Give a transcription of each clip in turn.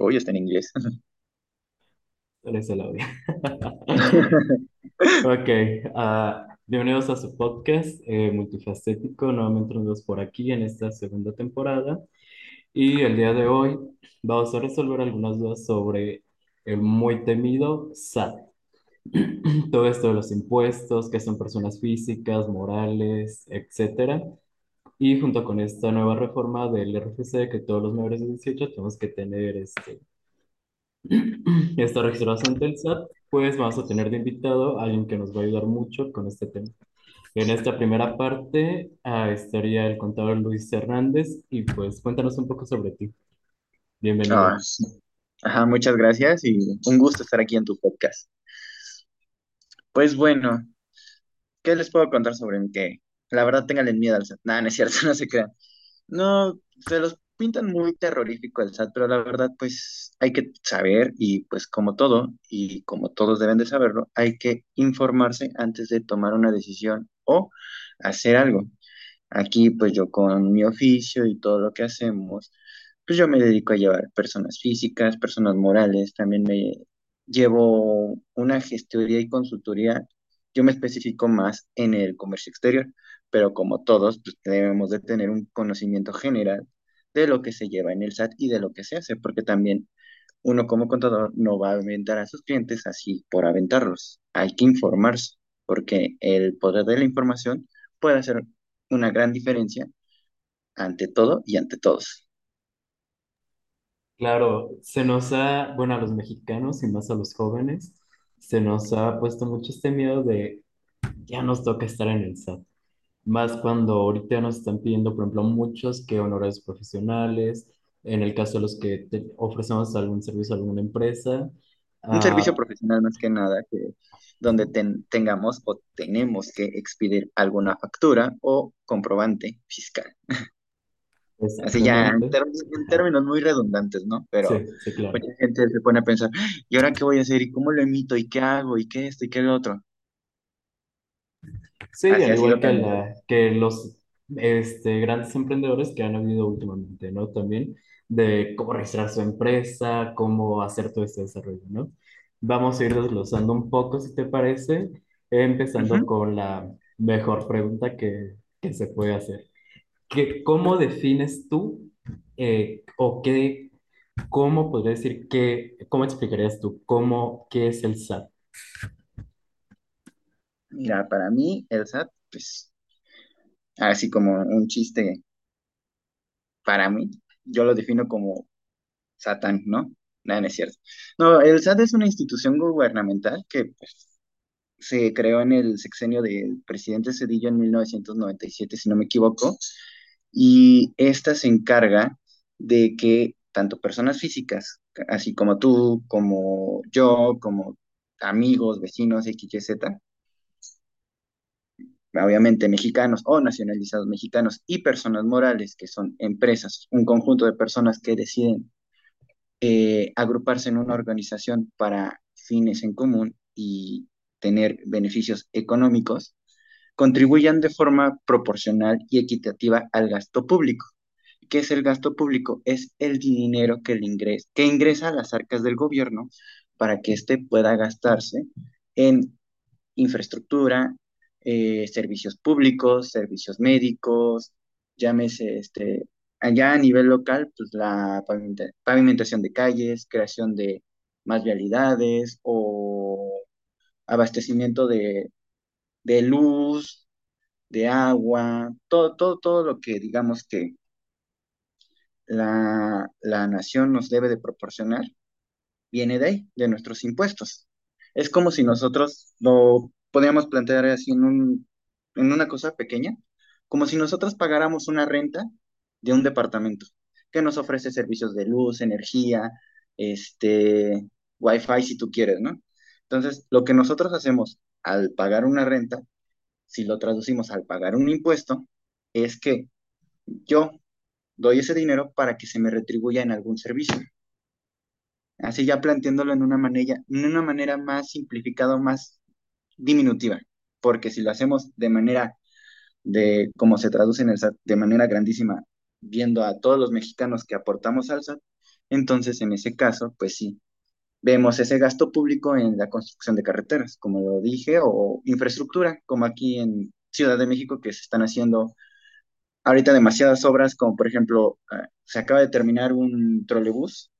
Uy, está en inglés. Eres el audio. Ok, ah, bienvenidos a su podcast eh, multifacético. Nuevamente nos vemos por aquí en esta segunda temporada. Y el día de hoy vamos a resolver algunas dudas sobre el muy temido SAT. Todo esto de los impuestos, que son personas físicas, morales, etcétera. Y junto con esta nueva reforma del RFC, que todos los mayores de 18 tenemos que tener este, está registrado ante el SAT, pues vamos a tener de invitado a alguien que nos va a ayudar mucho con este tema. En esta primera parte ah, estaría el contador Luis Hernández y pues cuéntanos un poco sobre ti. Ah, Bienvenido. sí. Ajá, muchas gracias y un gusto estar aquí en tu podcast. Pues bueno, ¿qué les puedo contar sobre mí? Que la verdad tenganle miedo al SAT. Nada, no es cierto, no se crean. No, se los pintan muy terrorífico el SAT, pero la verdad, pues hay que saber y pues como todo, y como todos deben de saberlo, hay que informarse antes de tomar una decisión o hacer algo. Aquí, pues yo con mi oficio y todo lo que hacemos, pues yo me dedico a llevar personas físicas, personas morales, también me llevo una gestoría y consultoría. Yo me especifico más en el comercio exterior, pero como todos, pues debemos de tener un conocimiento general de lo que se lleva en el SAT y de lo que se hace, porque también uno como contador no va a aventar a sus clientes así por aventarlos. Hay que informarse, porque el poder de la información puede hacer una gran diferencia ante todo y ante todos. Claro, se nos ha, bueno, a los mexicanos y más a los jóvenes, se nos ha puesto mucho este miedo de ya nos toca estar en el SAT. Más cuando ahorita nos están pidiendo, por ejemplo, muchos que honorarios profesionales, en el caso de los que te- ofrecemos algún servicio a alguna empresa. Un ah, servicio profesional más que nada, que donde ten- tengamos o tenemos que expedir alguna factura o comprobante fiscal. Así ya en, términos muy redundantes, ¿no? Pero Sí, sí, claro. mucha gente se pone a pensar, ¿y ahora qué voy a hacer? ¿Y cómo lo emito? ¿Y qué hago? ¿Y qué esto? ¿Y qué lo otro? Sí, Así al igual que, también. la, que los este, grandes emprendedores que han habido últimamente, ¿no? También de cómo registrar su empresa, cómo hacer todo este desarrollo, ¿no? Vamos a ir desglosando un poco, si te parece, empezando con la mejor pregunta que, que se puede hacer. ¿Qué, cómo defines tú eh, o qué, cómo podría decir que, cómo explicarías tú cómo, qué es el SAT? Mira, para mí el SAT, pues, así como un chiste para mí, yo lo defino como Satán, ¿no? Nada, no es cierto. No, el SAT es una institución gubernamental que pues, se creó en el sexenio del presidente Cedillo en 1997, si no me equivoco, y esta se encarga de que tanto personas físicas, así como tú, como yo, como amigos, vecinos, X, Y, Z, obviamente mexicanos o nacionalizados mexicanos y personas morales, que son empresas, un conjunto de personas que deciden eh, agruparse en una organización para fines en común y tener beneficios económicos, contribuyan de forma proporcional y equitativa al gasto público. ¿Qué es el gasto público? Es el dinero que, ingresa a las arcas del gobierno para que éste pueda gastarse en infraestructura, eh, servicios públicos, servicios médicos, llámese este, allá a nivel local, pues la pavimenta- pavimentación de calles, creación de más vialidades o abastecimiento de, de luz, de agua, todo, todo, todo lo que digamos que la, la nación nos debe de proporcionar, viene de ahí, de nuestros impuestos. Es como si nosotros lo podíamos plantear así en un, en una cosa pequeña, como si nosotros pagáramos una renta de un departamento que nos ofrece servicios de luz, energía, este, wifi si tú quieres, ¿no? Entonces, lo que nosotros hacemos al pagar una renta, si lo traducimos al pagar un impuesto, es que yo doy ese dinero para que se me retribuya en algún servicio. Así ya planteándolo en una manera, en una manera más simplificada, más diminutiva, porque si lo hacemos de manera de como se traduce en el SAT, de manera grandísima, viendo a todos los mexicanos que aportamos al SAT, Entonces, en ese caso, pues sí, vemos ese gasto público en la construcción de carreteras, como lo dije, o infraestructura, como aquí en Ciudad de México, que se están haciendo ahorita demasiadas obras, como por ejemplo, eh, se acaba de terminar un trolebús,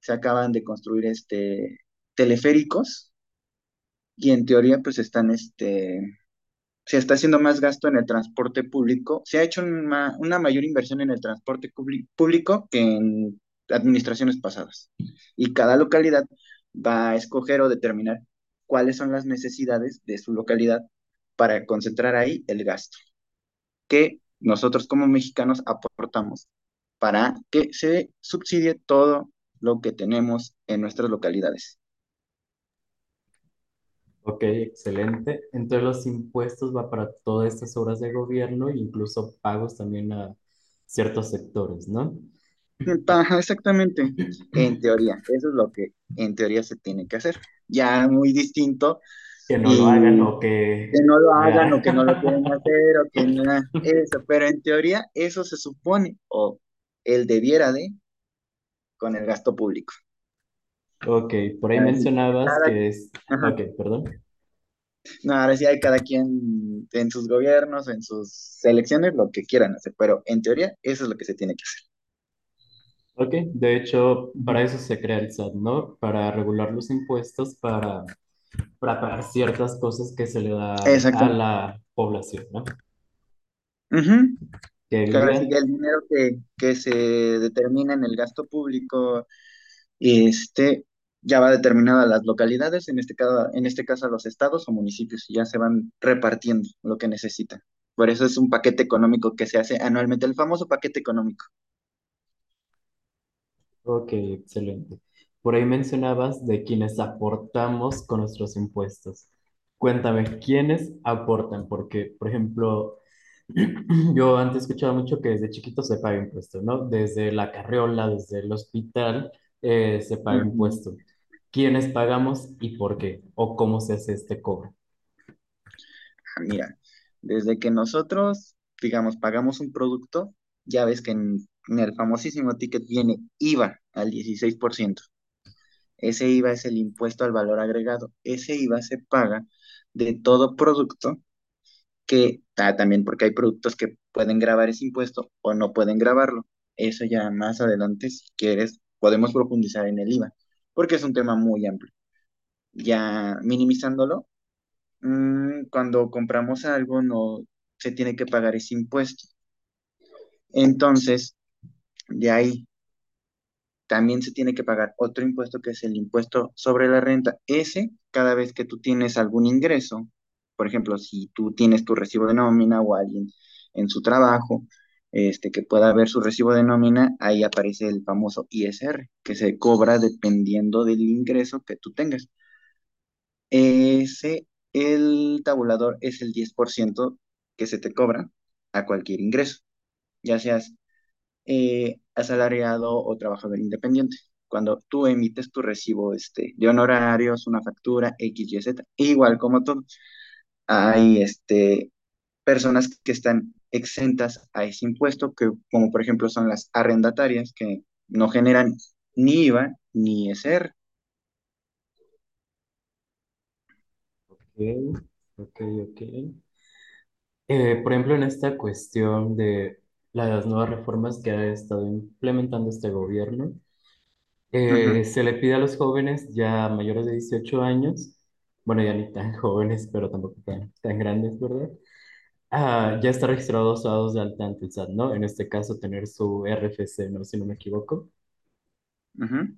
se acaban de construir este teleféricos y en teoría pues están este se está haciendo más gasto en el transporte público, se ha hecho una, una mayor inversión en el transporte público que en administraciones pasadas. Y cada localidad va a escoger o determinar cuáles son las necesidades de su localidad para concentrar ahí el gasto que nosotros como mexicanos aportamos para que se subsidie todo lo que tenemos en nuestras localidades. Ok, excelente. Entonces los impuestos va para todas estas obras de gobierno e incluso pagos también a ciertos sectores, ¿no? Ajá, exactamente. En teoría, eso es lo que en teoría se tiene que hacer. Ya muy distinto Que no lo hagan o que... que no lo hagan o que no lo quieren hacer o que nada, eso, pero en teoría eso se supone o él debiera de con el gasto público. Ok, por ahí mencionabas cada, que es... ajá, Ok, perdón. no, ahora sí hay cada quien en sus gobiernos, en sus elecciones, lo que quieran hacer, pero en teoría eso es lo que se tiene que hacer. Ok, de hecho, para eso se crea el SAT, ¿no? Para regular los impuestos, para, para pagar ciertas cosas que se le da a la población, ¿no? Ujú. Que Que ahora sí vive. que el dinero que, que se determina en el gasto público, este, ya va determinado a las localidades, en este caso, en este caso a los estados o municipios, y ya se van repartiendo lo que necesitan. Por eso es un paquete económico que se hace anualmente, el famoso paquete económico. Ok, excelente. Por ahí mencionabas de quienes aportamos con nuestros impuestos. Cuéntame, ¿quiénes aportan? Porque, por ejemplo, yo antes escuchaba mucho que desde chiquito se paga impuesto, ¿no? Desde la carriola, desde el hospital, eh, se paga impuesto. ¿Quiénes pagamos y por qué? ¿O cómo se hace este cobro? Ah, Mira, desde que nosotros, digamos, pagamos un producto, ya ves que en, en el famosísimo ticket viene IVA al 16%. Ese IVA es el impuesto al valor agregado. Ese IVA se paga de todo producto que, también porque hay productos que pueden grabar ese impuesto o no pueden grabarlo. Eso ya más adelante, si quieres, podemos profundizar en el IVA, porque es un tema muy amplio. Ya minimizándolo, mm, cuando compramos algo no se tiene que pagar ese impuesto. Entonces, de ahí también se tiene que pagar otro impuesto que es el impuesto sobre la renta. Ese, cada vez que tú tienes algún ingreso, por ejemplo, si tú tienes tu recibo de nómina o alguien en su trabajo, este, que pueda ver su recibo de nómina, ahí aparece el famoso ISR, que se cobra dependiendo del ingreso que tú tengas. Ese, el tabulador es el 10% que se te cobra a cualquier ingreso, ya seas eh, asalariado o trabajador independiente. Cuando tú emites tu recibo este, de honorarios, una factura, X, Y, Z, igual como todo, hay este, personas que están exentas a ese impuesto, que, como por ejemplo son las arrendatarias, que no generan ni IVA ni ISR. Ok, ok, ok. Eh, por ejemplo, en esta cuestión de las nuevas reformas que ha estado implementando este gobierno, eh, se le pide a los jóvenes ya mayores de 18 años, bueno, ya ni tan jóvenes, pero tampoco tan, tan grandes, ¿verdad? Ah, ya está registrados o dados de alta ante el SAT, ¿no? En este caso, tener su RFC, ¿no? Si no me equivoco. ujú.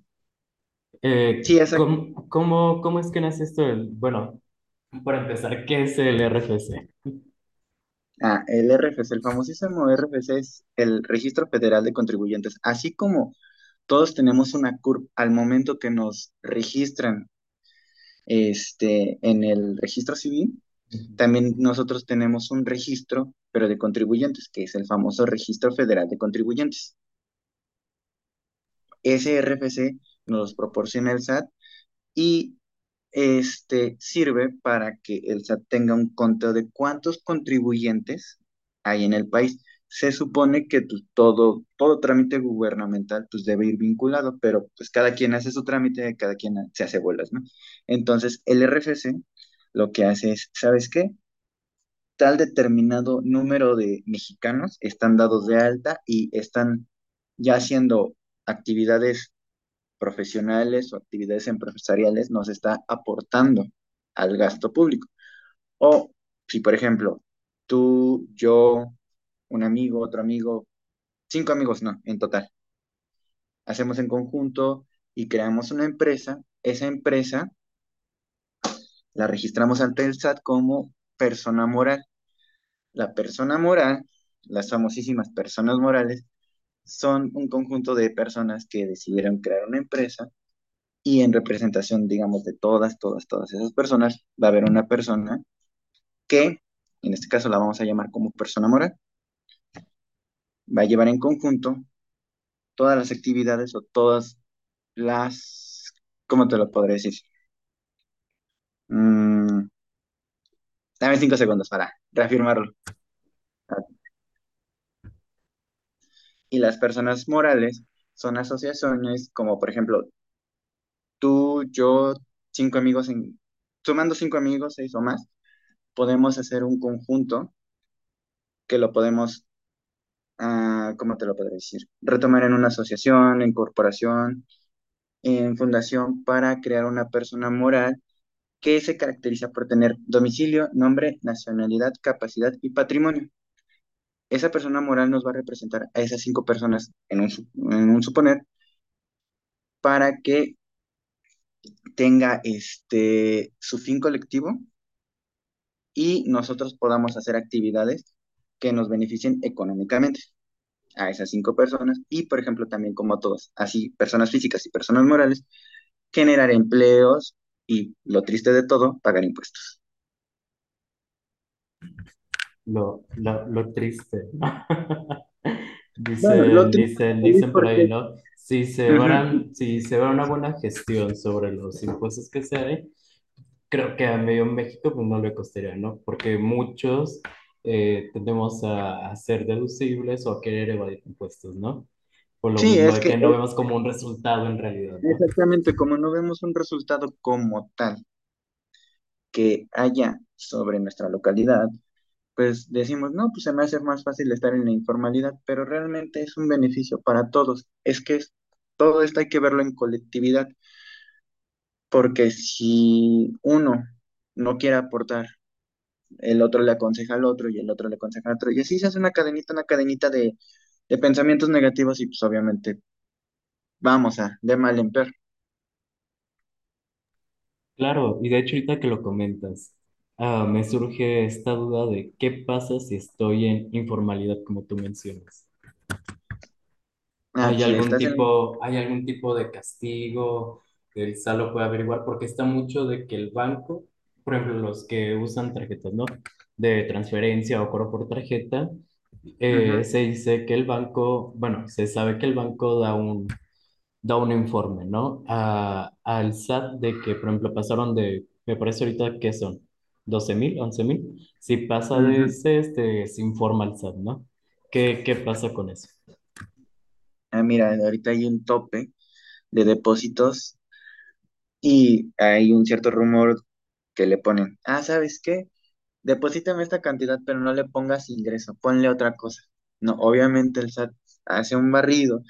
Eh, Sí, exacto. ¿cómo, cómo, cómo es que nace esto? del- bueno, para empezar, ¿qué es el RFC? Ah, el RFC, el famosísimo RFC es el Registro Federal de Contribuyentes. Así como todos tenemos una CURP al momento que nos registran este, en el registro civil, también nosotros tenemos un registro, pero de contribuyentes, que es el famoso Registro Federal de Contribuyentes. Ese RFC nos proporciona el SAT y este sirve para que el SAT tenga un conteo de cuántos contribuyentes hay en el país. se supone que tu- todo, todo trámite gubernamental pues debe ir vinculado, pero pues cada quien hace su trámite, cada quien se hace bolas. Entonces, el RFC lo que hace es, ¿sabes qué? Tal determinado número de mexicanos están dados de alta y están ya haciendo actividades profesionales o actividades empresariales, nos está aportando al gasto público. O si, por ejemplo, tú, yo, un amigo, otro amigo, cinco amigos, no, en total, hacemos en conjunto y creamos una empresa, esa empresa la registramos ante el SAT como persona moral. La persona moral, las famosísimas personas morales, son un conjunto de personas que decidieron crear una empresa y en representación, digamos, de todas, todas, todas esas personas, va a haber una persona que, en este caso la vamos a llamar como persona moral, va a llevar en conjunto todas las actividades o todas las, ¿cómo te lo podré decir? Mm, dame cinco segundos para reafirmarlo. Y las personas morales son asociaciones como, por ejemplo, tú, yo, cinco amigos, en, sumando cinco amigos, seis o más, podemos hacer un conjunto que lo podemos, ah, ¿cómo te lo podré decir? Retomar en una asociación, en corporación, en fundación para crear una persona moral que se caracteriza por tener domicilio, nombre, nacionalidad, capacidad y patrimonio. Esa persona moral nos va a representar a esas cinco personas en un, suponer para que tenga este, su fin colectivo y nosotros podamos hacer actividades que nos beneficien económicamente a esas cinco personas y, por ejemplo, también como todos, así personas físicas y personas morales, generar empleos y, lo triste de todo, pagar impuestos. Lo, lo, lo triste. Lo Dicen, dicen, por ahí. ¿no? Si se logran, si se va una buena gestión sobre los impuestos que se hay, creo que a medio México pues no le costaría, ¿no? Porque muchos eh, tendemos a, a ser deducibles o a querer evadir impuestos, ¿no? Por lo Sí, mismo es que que no vemos como un resultado en realidad, ¿no? exactamente como no vemos un resultado como tal que haya sobre nuestra localidad, pues decimos, no, pues se me hace más fácil estar en la informalidad, pero realmente es un beneficio para todos. Es que es- todo esto hay que verlo en colectividad, porque si uno no quiere aportar, el otro le aconseja al otro y el otro le aconseja al otro, y así se hace una cadenita, una cadenita de, de pensamientos negativos y pues obviamente vamos a de mal en peor. Claro, y de hecho ahorita que lo comentas, ah, me surge esta duda de qué pasa si estoy en informalidad, como tú mencionas. Ah, ¿Hay algún estás en... tipo, hay algún tipo de castigo que el SAT lo puede averiguar? Porque está mucho de que el banco, por ejemplo, los que usan tarjetas, ¿no? De transferencia o cobro por tarjeta, eh, Ujú, se dice que el banco, bueno, se sabe que el banco da un, da un informe, ¿no? A, al SAT de que, por ejemplo, pasaron de, me parece ahorita que son doce mil, once mil. Si pasa de ese, este, se informa al SAT, ¿no? ¿Qué, qué pasa con eso? Ah, mira, ahorita hay un tope de depósitos y hay un cierto rumor que le ponen, ah, ¿sabes qué? Deposítame esta cantidad, pero no le pongas ingreso, ponle otra cosa. No, obviamente el SAT hace un barrido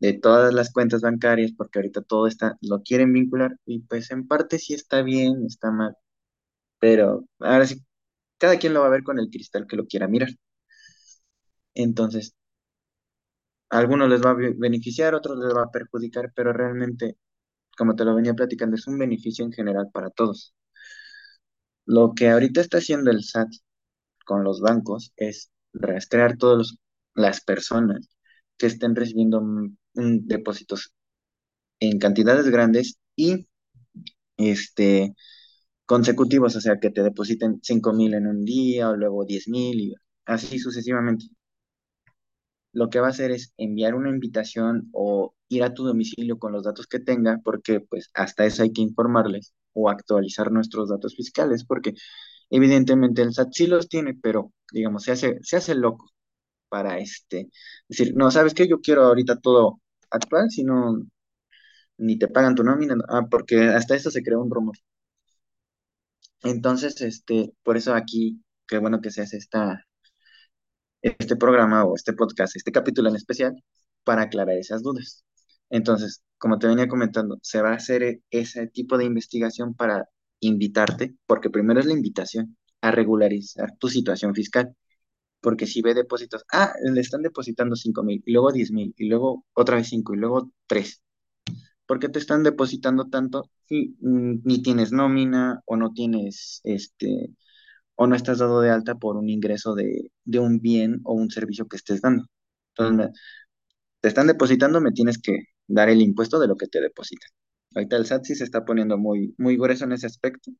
de todas las cuentas bancarias porque ahorita todo está, lo quieren vincular y pues en parte sí está bien, está mal, pero ahora sí, cada quien lo va a ver con el cristal que lo quiera mirar. Entonces, a algunos les va a be- beneficiar, a otros les va a perjudicar, pero realmente, como te lo venía platicando, es un beneficio en general para todos. Lo que ahorita está haciendo el SAT con los bancos es rastrear todas las personas que estén recibiendo depósitos en cantidades grandes y este, consecutivos, o sea, que te depositen cinco mil en un día o luego diez mil y así sucesivamente. Lo que va a hacer es enviar una invitación o ir a tu domicilio con los datos que tenga, porque pues hasta eso hay que informarles o actualizar nuestros datos fiscales, porque evidentemente el SAT sí los tiene, pero digamos, se hace, se hace loco para este, decir, no, ¿sabes qué? Yo quiero ahorita todo actual, si no, ni te pagan tu nómina, ah, porque hasta eso se creó un rumor. Entonces, este, por eso aquí, qué bueno que se hace esta, este programa o este podcast, este capítulo en especial, para aclarar esas dudas. Entonces, como te venía comentando, se va a hacer e- ese tipo de investigación para invitarte, porque primero es la invitación a regularizar tu situación fiscal, porque si ve depósitos, ah, le están depositando cinco mil, y luego diez mil, y luego otra vez cinco, y luego tres. ¿Por qué te están depositando tanto si ni tienes nómina o no tienes este o no estás dado de alta por un ingreso de, de un bien o un servicio que estés dando. Entonces, te están depositando, me tienes que dar el impuesto de lo que te depositan. Ahorita el SAT sí se está poniendo muy, muy grueso en ese aspecto,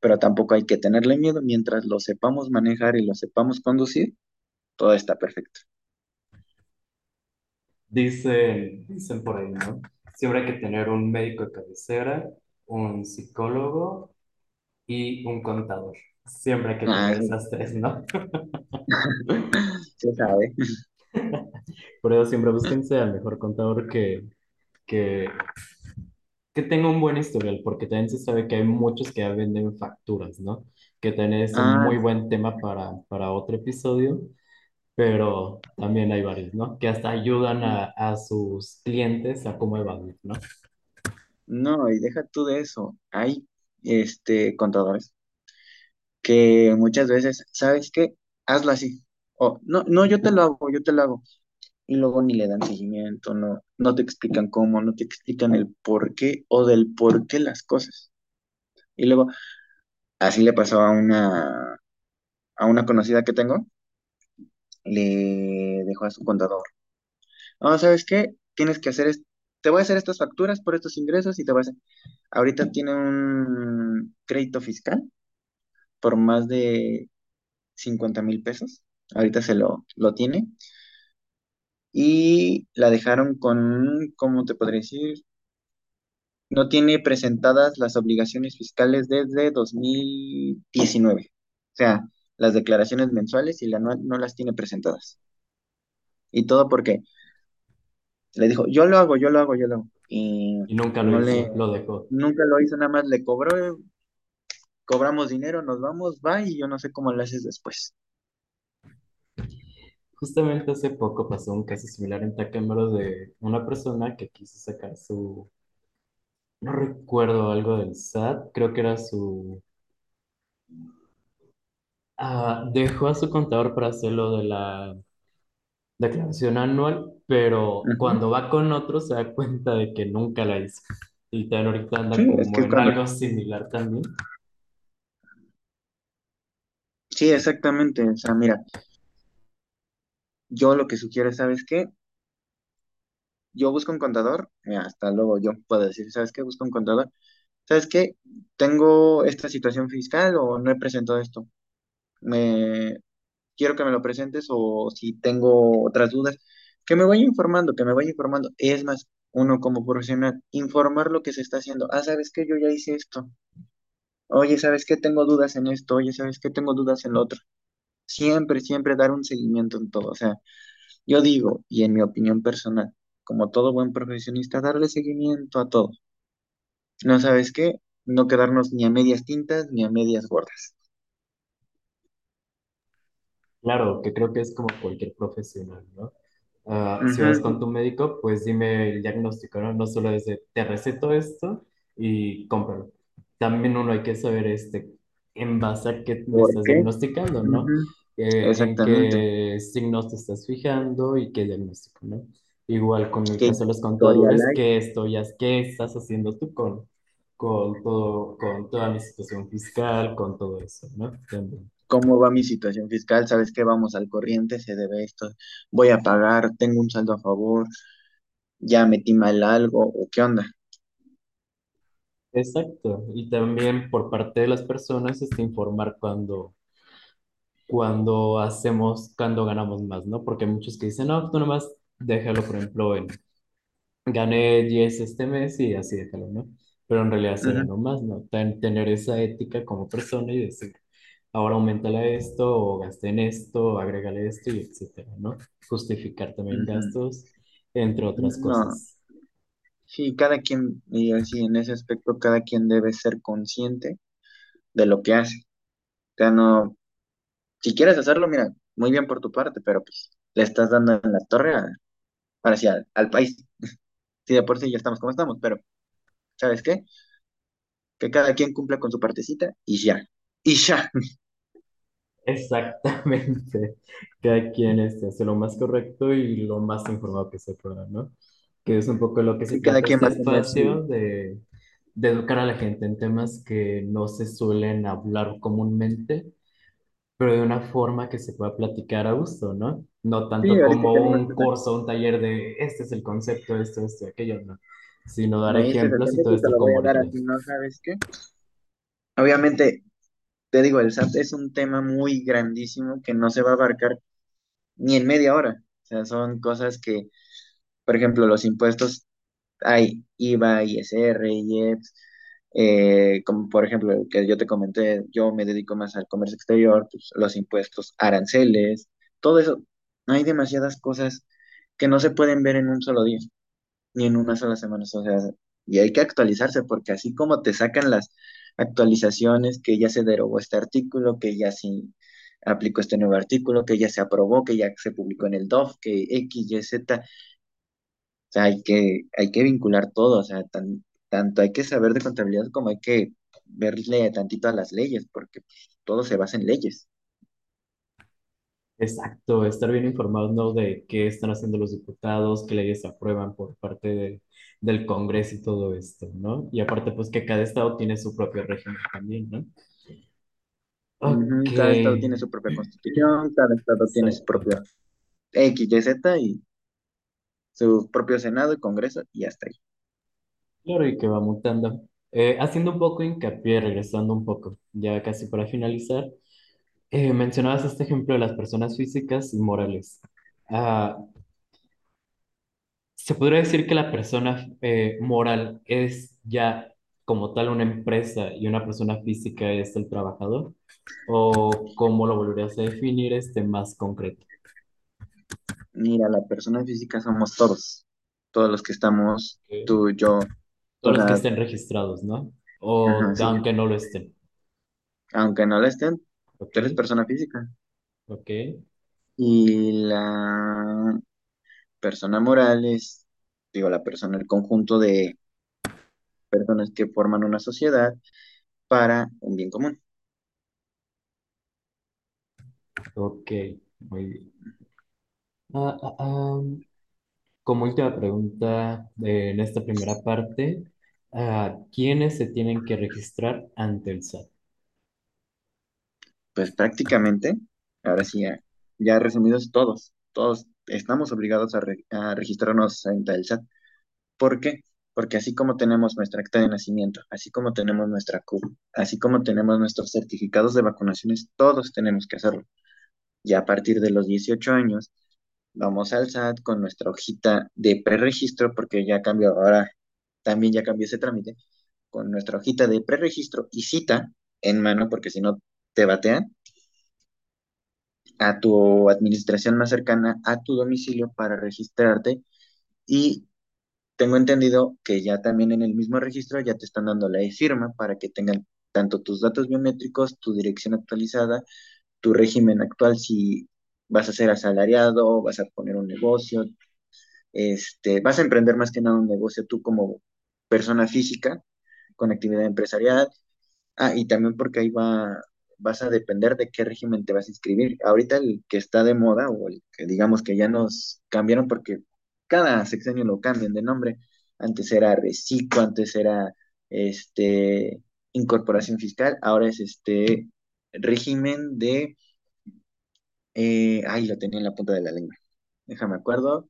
pero tampoco hay que tenerle miedo. Mientras lo sepamos manejar y lo sepamos conducir, todo está perfecto. Dicen, dicen por ahí, ¿no? Siempre hay que tener un médico de cabecera, un psicólogo y un contador. Siempre hay que tener sí, esas tres, ¿no? se sabe. Por eso siempre búsquense al mejor contador que, que, que tenga un buen historial, porque también se sabe que hay muchos que ya venden facturas, ¿no? Que también es un Ah, muy buen tema para, para otro episodio, pero también hay varios, ¿no? Que hasta ayudan a, a sus clientes a cómo evadir, ¿no? no, y deja tú de eso. Hay este contadores que muchas veces, ¿sabes qué? Hazlo así. O, no, no, yo te lo hago, yo te lo hago. Y luego ni le dan seguimiento, no, no te explican cómo, no te explican el por qué o del por qué las cosas. Y luego, así le pasó a una, a una conocida que tengo, le dejó a su contador. No, ¿sabes qué? Tienes que hacer, es- te voy a hacer estas facturas por estos ingresos y te voy a. Ahorita tiene un crédito fiscal por más de cincuenta mil pesos. Ahorita se lo, lo tiene. Y la dejaron con, ¿cómo te podría decir? No tiene presentadas las obligaciones fiscales desde 2019. O sea, las declaraciones mensuales y la anual no las tiene presentadas. Y todo porque le dijo, yo lo hago, yo lo hago, yo lo hago. Y Y nunca lo no le, hizo, lo dejó. nunca lo hizo, nada más le cobró, cobramos dinero, nos vamos, va, y yo no sé cómo lo haces después. Justamente hace poco pasó un caso similar en Taquemero de una persona que quiso sacar su, no recuerdo algo del SAT, creo que era su, ah, dejó a su contador para hacerlo de la declaración anual, pero Ujú. cuando va con otro se da cuenta de que nunca la hizo. Y también ahorita anda Sí, es que como es en cuando... algo similar también. Sí, exactamente. O sea, mira, yo lo que sugiero, ¿sabes qué? Yo busco un contador, mira, hasta luego yo puedo decir, ¿sabes qué? Busco un contador ¿sabes qué? Tengo esta situación fiscal o no he presentado esto. Me quiero que me lo presentes o si tengo otras dudas, que me vaya informando, que me vaya informando. Es más, uno como profesional, informar lo que se está haciendo. Ah, ¿sabes qué? Yo ya hice esto. Oye, ¿sabes qué? Tengo dudas en esto. Oye, ¿sabes qué? Tengo dudas en lo otro. Siempre, siempre dar un seguimiento en todo. O sea, yo digo, y en mi opinión personal, como todo buen profesionista, darle seguimiento a todo. ¿No sabes qué? No quedarnos ni a medias tintas ni a medias gordas. Claro, que creo que es como cualquier profesional, ¿no? Ah, si vas con tu médico, pues dime el diagnóstico, ¿no? No solo es de, te receto esto y cómpralo. También uno hay que saber, este, en base a qué me ¿Por estás qué? diagnosticando, ¿no? Ujú, Eh, en Exactamente. qué signos te estás fijando y qué diagnóstico, ¿no? Igual con el ¿Qué caso de los contadores? ¿qué estoy, qué estás haciendo tú con, con todo, con toda mi situación fiscal, con todo eso, ¿no? También. ¿Cómo va mi situación fiscal? ¿Sabes qué? Vamos al corriente, se debe esto. Voy a pagar, tengo un saldo a favor, ya metí mal algo, o qué onda. Exacto. Y también por parte de las personas, este, informar cuando, cuando hacemos, cuando ganamos más, ¿no? Porque hay muchos que dicen, no, tú nomás déjalo, por ejemplo, en, gané 10 este mes y así déjalo, ¿no? Pero en realidad se ganó más, ¿no? Ten- tener esa ética como persona y decir, ahora aumentale esto, o gasté en esto, agrégale esto, y etcétera, ¿no? Justificar también gastos, entre otras No, cosas. sí, cada quien, y así en ese aspecto, cada quien debe ser consciente de lo que hace. O sea, no, si quieres hacerlo, mira, muy bien por tu parte, pero pues le estás dando en la torre a- ahora sí, al, al país. Sí, de por sí ya estamos como estamos, pero ¿sabes qué? Que cada quien cumpla con su partecita y ya. Y ya. Exactamente. Cada quien este, hace lo más correcto y lo más informado que se pueda, ¿no? Que es un poco lo que se Y cada trata quien este va a espacio de, de educar a la gente en temas que no se suelen hablar comúnmente, pero de una forma que se pueda platicar a gusto, ¿no? No Sí, tanto ahorita como tenemos un curso, un taller de este es el concepto, esto, esto, aquello, no, sino dar Me diste el ejemplos y todo concepto y te esto lo voy a dar comunitario. así, ¿no? ¿Sabes qué? Obviamente, te digo, el SAT es un tema muy grandísimo que no se va a abarcar ni en media hora. O sea, son cosas que, por ejemplo, los impuestos, hay IVA, ISR, IEPS, eh, como por ejemplo, que yo te comenté, yo me dedico más al comercio exterior, pues, los impuestos, aranceles, todo eso. Hay demasiadas cosas que no se pueden ver en un solo día. ni en una sola semana. O sea, y hay que actualizarse porque así como te sacan las actualizaciones que ya se derogó este artículo, que ya se aplicó este nuevo artículo, que ya se aprobó, que ya se publicó en el DOF, que X, Y, Z, o sea, hay que, hay que vincular todo, o sea, tan- tanto hay que saber de contabilidad como hay que verle tantito a las leyes, porque todo se basa en leyes. Exacto, estar bien informados, ¿no? de qué están haciendo los diputados, qué leyes se aprueban por parte de- del Congreso y todo esto, ¿no? Y aparte, pues que cada estado tiene su propio régimen también, ¿no? Ok, Ujú, Cada estado tiene su propia constitución, cada estado tiene su exacto. propio X, Y, Z y su propio Senado y Congreso y hasta ahí. Claro, y que va mutando. Eh, haciendo un poco hincapié, regresando un poco, ya casi para finalizar, eh, mencionabas este ejemplo de las personas físicas y morales. Ah, ¿Se podría decir que la persona eh, moral es ya como tal una empresa y una persona física es el trabajador? ¿O cómo lo volverías a definir este más concreto? Mira, la persona física somos todos, todos los que estamos, Ok. tú, yo, Todos los que estén registrados, ¿no? ajá, O sí, aunque no lo estén. aunque no lo estén, Ok, tú eres persona física. ok, Y la persona moral es, digo, la persona, el conjunto de personas que forman una sociedad para un bien común. ok. Muy bien. Ah, ah, ah, Como última pregunta eh, en esta primera parte, ah, ¿quiénes se tienen que registrar ante el SAT? Pues prácticamente, ahora sí, ya, resumidos todos, todos estamos obligados a, re- a registrarnos ante el SAT. ¿Por qué? Porque así como tenemos nuestra acta de nacimiento, así como tenemos nuestra CUP, así como tenemos nuestros certificados de vacunaciones, todos tenemos que hacerlo. Ya a partir de los 18 años, vamos al SAT con nuestra hojita de preregistro, porque ya cambió, ahora también ya cambió ese trámite, con nuestra hojita de preregistro y cita en mano, porque si no te batean, a tu administración más cercana, a tu domicilio para registrarte y Tengo entendido que ya también en el mismo registro ya te están dando la e-firma para que tengan tanto tus datos biométricos, tu dirección actualizada, tu régimen actual, si vas a ser asalariado, vas a poner un negocio, este, vas a emprender más que nada un negocio tú como persona física con actividad empresarial. Ah, y también porque ahí va, vas a depender de qué régimen te vas a inscribir. Ahorita el que está de moda o el que digamos que ya nos cambiaron porque cada sexenio lo cambian de nombre. Antes era Reciclo, antes era este Incorporación Fiscal, ahora es este régimen de, eh, ay, lo tenía en la punta de la lengua. Déjame acuerdo.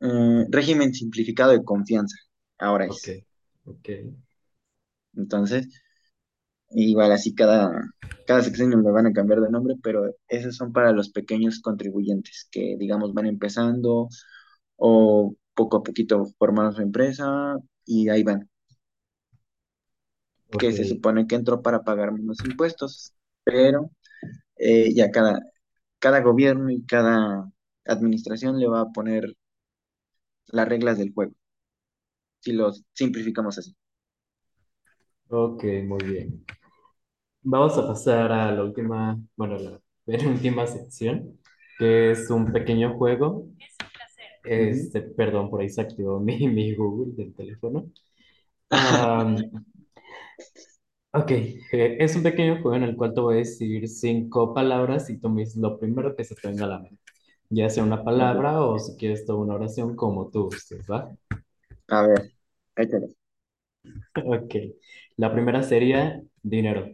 Eh, régimen simplificado de confianza. Ahora Ok, es. ok. Entonces, Igual así cada, cada sexenio le van a cambiar de nombre, pero esos son para los pequeños contribuyentes que, digamos, van empezando o poco a poquito forman su empresa y ahí van. Que se supone que entró para pagar menos impuestos, pero eh, ya cada, cada gobierno y cada administración le va a poner las reglas del juego, si lo simplificamos así. ok, muy bien. Vamos a pasar a la última, bueno, la penúltima sección, que es un pequeño juego. Ujú. Este, perdón, por ahí se activó mi, mi Google del teléfono. Am, ok, eh, es un pequeño juego en el cual te voy a decir cinco palabras y tú me dices lo primero que se te venga a la mente. Ya sea una palabra o si quieres toda una oración, como tú gustes, ¿va? A ver, échale. Ok, la primera sería dinero,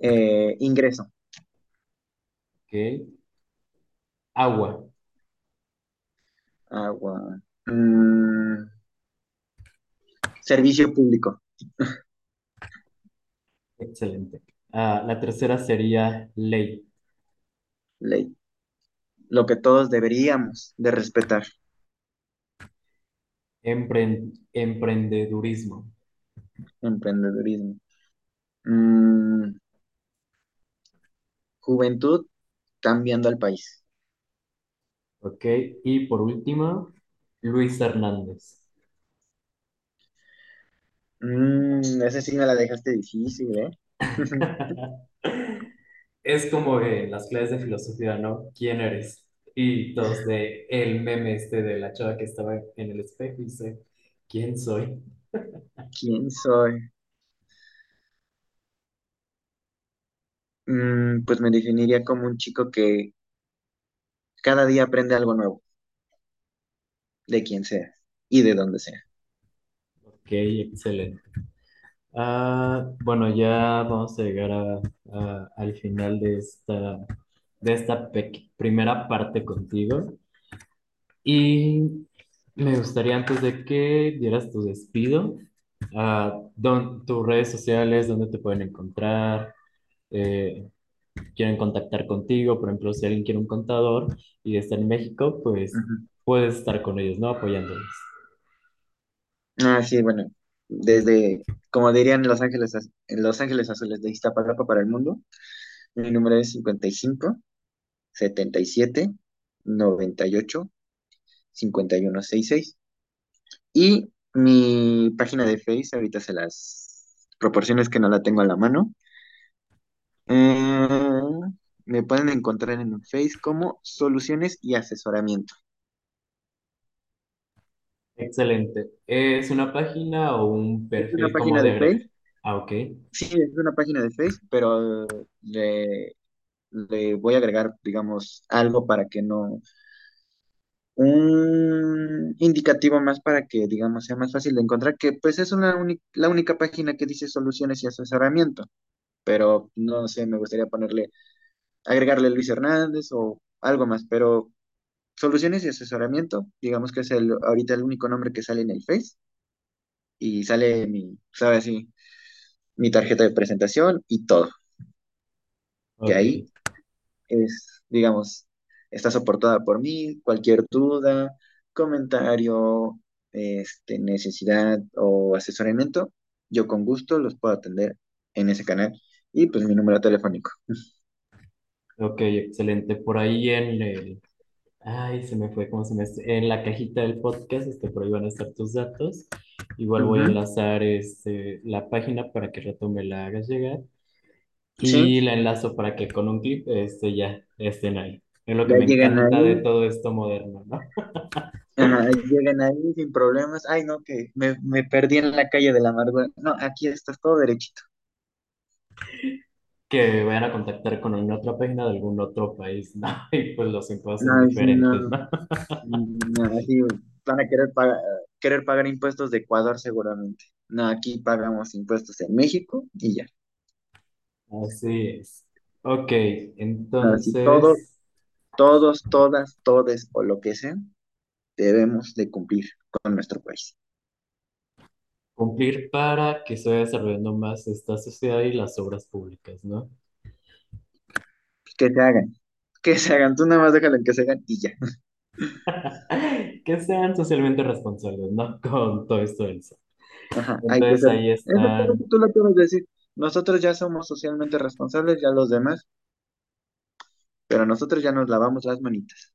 Eh, ingreso, ok, agua, agua, mm, servicio público, excelente. Ah, la tercera sería ley, ley, lo que todos deberíamos de respetar, Empre- emprendedurismo, emprendedurismo. Mm, juventud cambiando al país. ok, y por último, Luis Hernández. Mm, ese sí me la dejaste difícil, ¿eh? Es como en las clases de filosofía, ¿no? ¿Quién eres? Y todos de el meme este de la chava que estaba en el espejo y dice, ¿quién soy? ¿Quién soy? Mm, pues me definiría como un chico que cada día aprende algo nuevo, de quien sea y de donde sea. Ok, excelente. Ah, bueno, ya vamos a llegar al final de esta, de esta primera parte contigo. Y me gustaría antes de que dieras tu despido, ah, tus redes sociales, dónde te pueden encontrar, eh, quieren contactar contigo, por ejemplo, si alguien quiere un contador y está en México, pues puedes estar con ellos, ¿no? Apoyándolos. Ah, sí, bueno, desde, como dirían Los Ángeles, en Los Ángeles Azules de Iztapalapa para el mundo, mi número es 55 77 98 51 66 y mi página de Face, ahorita se las proporciones que no la tengo a la mano, eh, me pueden encontrar en Face como Soluciones y Asesoramiento. Excelente. ¿Es una página o un Es una perfil como página de de? Face, Ah, ok. sí, es una página de Face, pero le, le voy a agregar, digamos, algo para que no, un indicativo más para que, digamos, sea más fácil de encontrar, que pues es una uni- la única página que dice soluciones y asesoramiento, pero no sé, me gustaría ponerle, agregarle Luis Hernández o algo más, pero soluciones y asesoramiento, digamos que es el, ahorita el único nombre que sale en el Face y sale mi, sabe así, mi tarjeta de presentación y todo, que Ok, ahí es, digamos, está soportada por mí, cualquier duda, comentario, este, necesidad o asesoramiento, yo con gusto los puedo atender en ese canal y pues mi número telefónico. ok, excelente. Por ahí en el, ay, se me fue, ¿cómo se me En la cajita del podcast, este, por ahí van a estar tus datos. Igual voy a enlazar este, la página para que rato me la hagas llegar Sí, y la enlazo para que con un clip este, ya estén ahí. Es lo que ya me encanta de todo esto moderno, ¿no? ajá, llegan ahí sin problemas. Ay, no, que me, me perdí en la calle de la amargura. No, aquí estás todo derechito. Que vayan a contactar con una otra página de algún otro país, ¿no? Y pues los impuestos son No, sí, diferentes, van a querer pagar, querer pagar impuestos de Ecuador seguramente. No, aquí pagamos impuestos en México y ya. Así es. Ok, Así entonces, todos, todas, todes o lo que sea, debemos de cumplir con nuestro país. Cumplir para que se vaya desarrollando más esta sociedad y las obras públicas, ¿no? Que se hagan, que se hagan, tú nada más déjalo en que se hagan y ya. Que sean socialmente responsables, ¿no? Con todo esto del SAT. Ajá, hay que Entonces ser. ahí Eso es están tú lo puedes decir. Nosotros ya somos socialmente responsables, ya los demás, pero nosotros ya nos lavamos las manitas.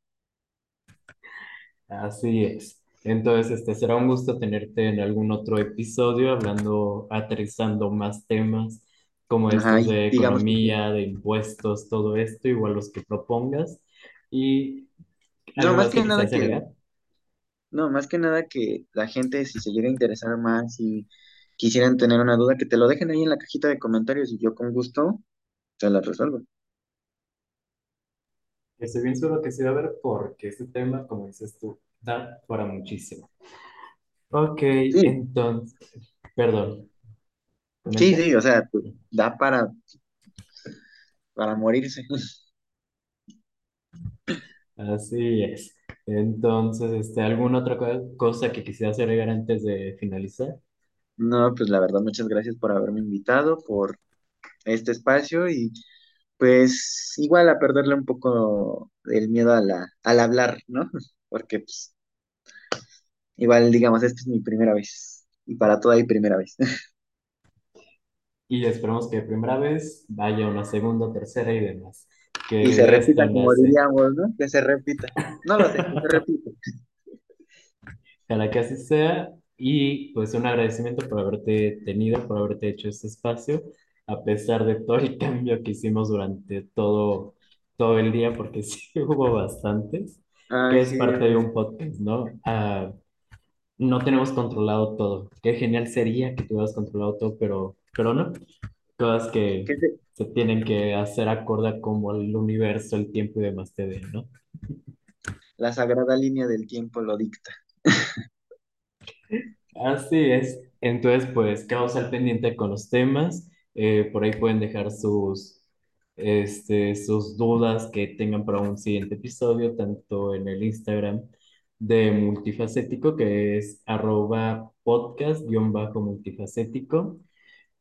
Así es. Entonces, este será un gusto tenerte en algún otro episodio hablando, aterrizando más temas como Ajá, estos de digamos economía, de impuestos, todo esto, igual los que propongas. ¿Y No, más que que nada que, no, más que nada que la gente, si se llega a interesar más y quisieran tener una duda, que te lo dejen ahí en la cajita de comentarios y yo con gusto te la resuelvo. Estoy bien seguro que sí va a haber porque este tema, como dices tú, da para muchísimo. Ok, Sí, entonces, perdón, sí, sí, o sea, da para, para morirse. Así es. Entonces, este, ¿alguna otra co- cosa que quisieras agregar antes de finalizar? No, pues la verdad, muchas gracias por haberme invitado, por este espacio y pues igual a perderle un poco el miedo a la, al hablar, ¿no? Porque pues igual digamos, esta es mi primera vez y para toda hay primera vez. Y esperamos que de primera vez vaya una segunda, tercera y demás. Y Que se de esto repita como diríamos, ¿no? Que se repita. No lo sé, que se repita. Ojalá que así sea. Y pues un agradecimiento por haberte tenido, por haberte hecho este espacio, a pesar de todo el cambio que hicimos durante todo, todo el día, porque sí hubo bastantes, que Ay, es sí, parte de un podcast, ¿no? Ah, no tenemos controlado todo. Qué genial sería que tuvieras controlado todo, pero, pero no. Cosas que se- se tienen que hacer acorde a cómo el universo, el tiempo y demás te den, ¿no? la sagrada línea del tiempo lo dicta. Así es. Entonces, pues quedamos al pendiente con los temas. Eh, por ahí pueden dejar sus, este, sus dudas que tengan para un siguiente episodio, tanto en el Instagram de Multifacético, que es arroba podcast-multifacético,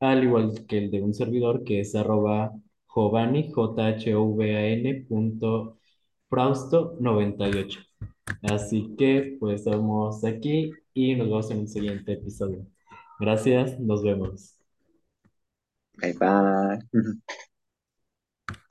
al igual que el de un servidor, que es arroba Jovani, J-H-O-V-A-N punto Frausto 98. Así que pues estamos aquí y nos vemos en un siguiente episodio. Gracias, nos vemos. Bye bye.